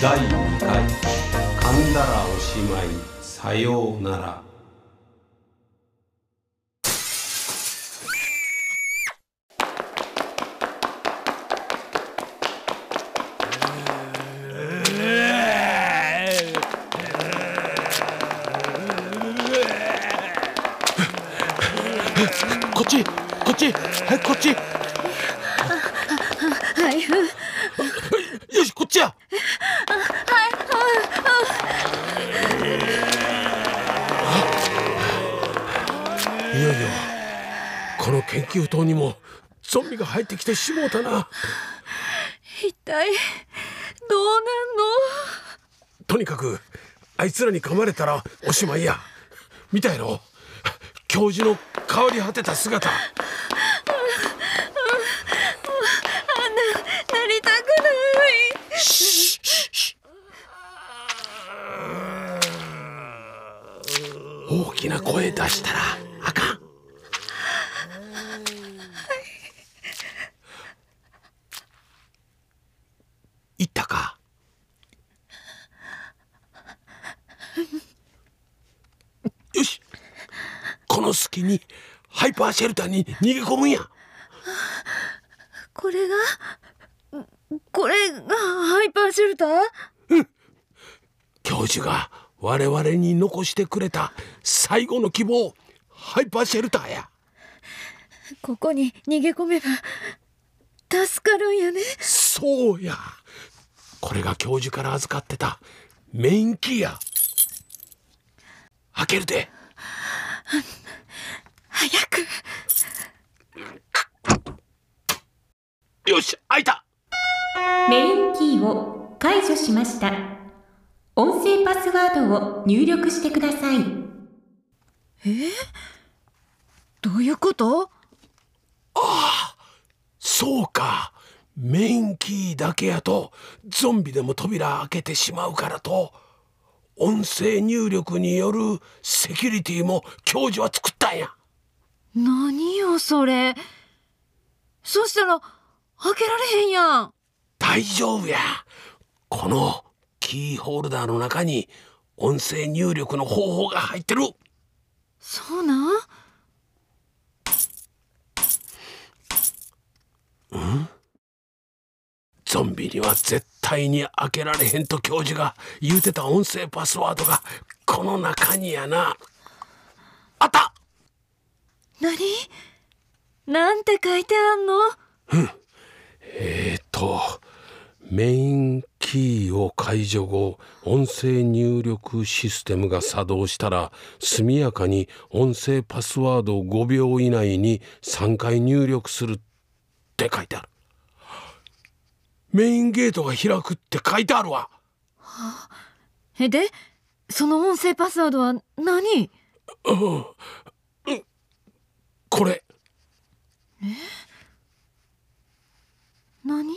第2回神んだらおしまいさようなら。にもゾンビが入ってきてしもうたな。一体どうなんの？とにかくあいつらに噛まれたらおしまいや。見たやろ？教授の変わり果てた姿。なりたくない大きな声出したらあかん言ったかよしこの隙にハイパーシェルターに逃げ込むんや。これがこれがハイパーシェルター？教授が我々に残してくれた最後の希望ハイパーシェルターや。ここに逃げ込めば助かるんやね。そうや。これが教授から預かってたメインキーや。開けるで早く。よし開いた。メインキーを解除しました。音声パスワードを入力してください。どういうこと？そうか。メインキーだけやとゾンビでも扉開けてしまうからと音声入力によるセキュリティも教授は作ったんや何よそれ。そしたら開けられへんやん。大丈夫や。このキーホルダーの中に音声入力の方法が入ってる。そうなん？ゾンビには絶対に開けられへんと教授が言うてた音声パスワードがこの中にやなあった何なんて書いてあんの？えー、っとメインキーを解除後音声入力システムが作動したら速やかに音声パスワードを5秒以内に3回入力するって書いてある。メインゲートが開くって書いてあるわ。えでその音声パスワードは何？これ何？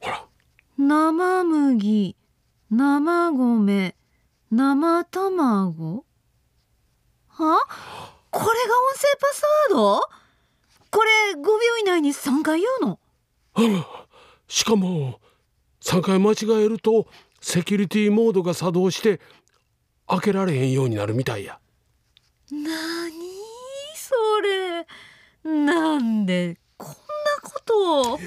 ほら。生麦。生米。生卵？は？これが音声パスワード？これ5秒以内に3回言うの？しかも3回間違えるとセキュリティモードが作動して開けられへんようになるみたいや。なにそれなんでこんなことを。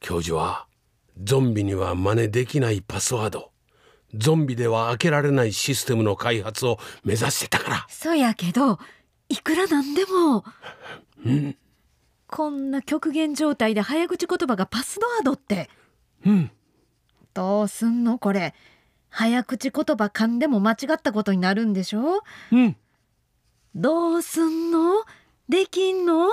教授はゾンビには真似できないパスワード。ゾンビでは開けられないシステムの開発を目指してたから。そやけどいくらなんでも。こんな極限状態で早口言葉がパスワードって。うん。どうすんのこれ。早口言葉噛んでも間違ったことになるんでしょ？うんどうすんの？できんの？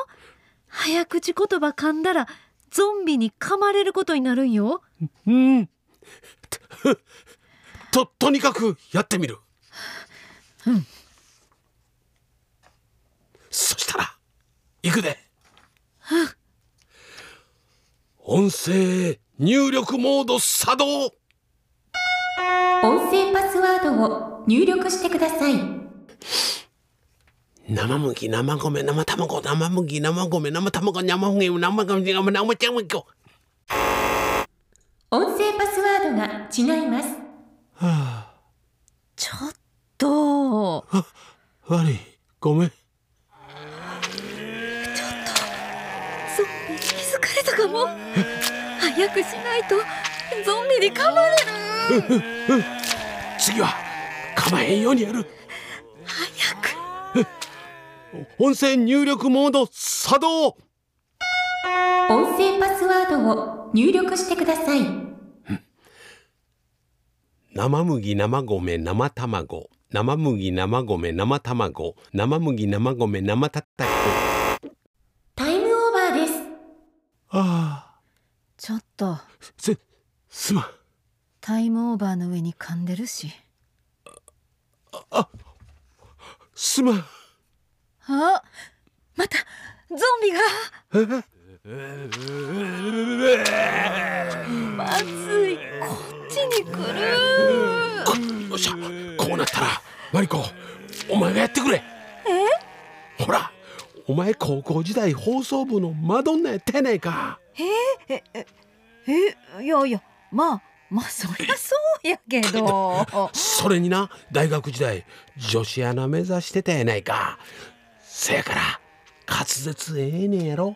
早口言葉噛んだらゾンビに噛まれることになるんよ。うん。ととにかくやってみる。うん。そしたら行くで。音声入力モード作動。音声パスワードを入力してください。生麦生米生卵生麦生米生卵生麦生米生生生卵音声パスワードが違いますはあちょっとあ悪いごめんちょっとゾンビに気づかれたかも早くしないとゾンビに噛まれる次は構えんようにやる音声入力モード作動。音声パスワードを入力してください。生麦生米生卵。生麦生米生卵。生麦生米生たったこ。タイムオーバーです。ああちょっと。すすまん。タイムオーバーの上に噛んでるし。すまんあまたゾンビが？まずいこっちに来る。よっしゃ。こうなったらマリコお前がやってくれ。え？ほらお前高校時代放送部のマドンナやったやないか。えいやいやまあまあそりゃそうやけど。それにな大学時代女子アナ目指してたやないか。せやから滑舌ええねんやろ。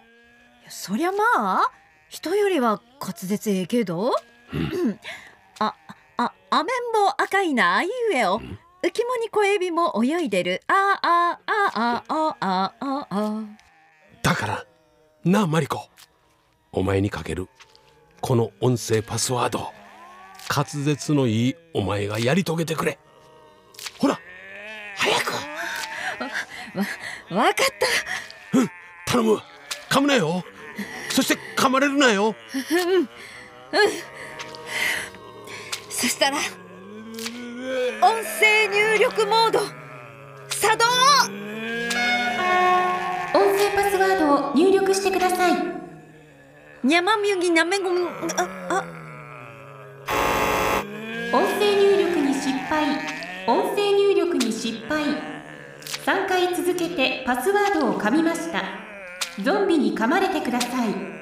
そりゃまあ人よりは滑舌ええけど、ああアメンボ赤いなあいうえを。浮きもに小エビも泳いでる。あああああああ。あだからなあマリコ。お前にかけるこの音声パスワード。滑舌のいいお前がやり遂げてくれ。ほら早く。わかった頼む。噛むなよ。そして噛まれるなよ。そしたら音声入力モード作動。音声パスワードを入力してください。にゃまみゆぎなめごみああ。音声入力に失敗。音声入力に失敗。3回続けてパスワードを噛みましたゾンビに噛まれてください。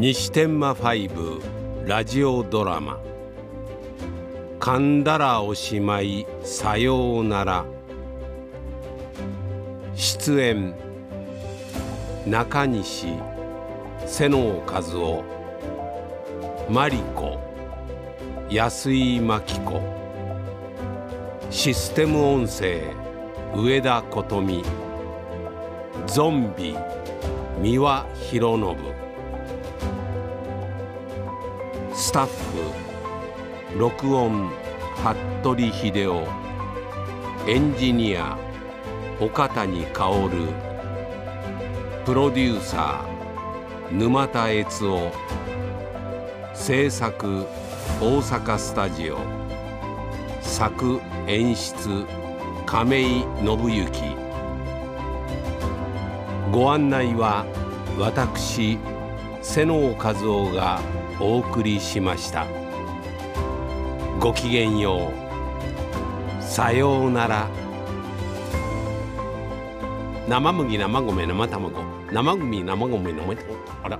西天満5ラジオドラマ「噛んだらおしまいさようなら」出演中西瀬能和夫マリコ安井真紀子。システム音声上田琴美。ゾンビ三輪博信。スタッフ録音服部秀夫エンジニア岡谷薫プロデューサー沼田悦夫制作大阪スタジオ作演出亀井信行ご案内は私瀬能和夫がお送りしました。ごきげんよう。さようなら。生麦生米生卵。生麦生米生米。あら。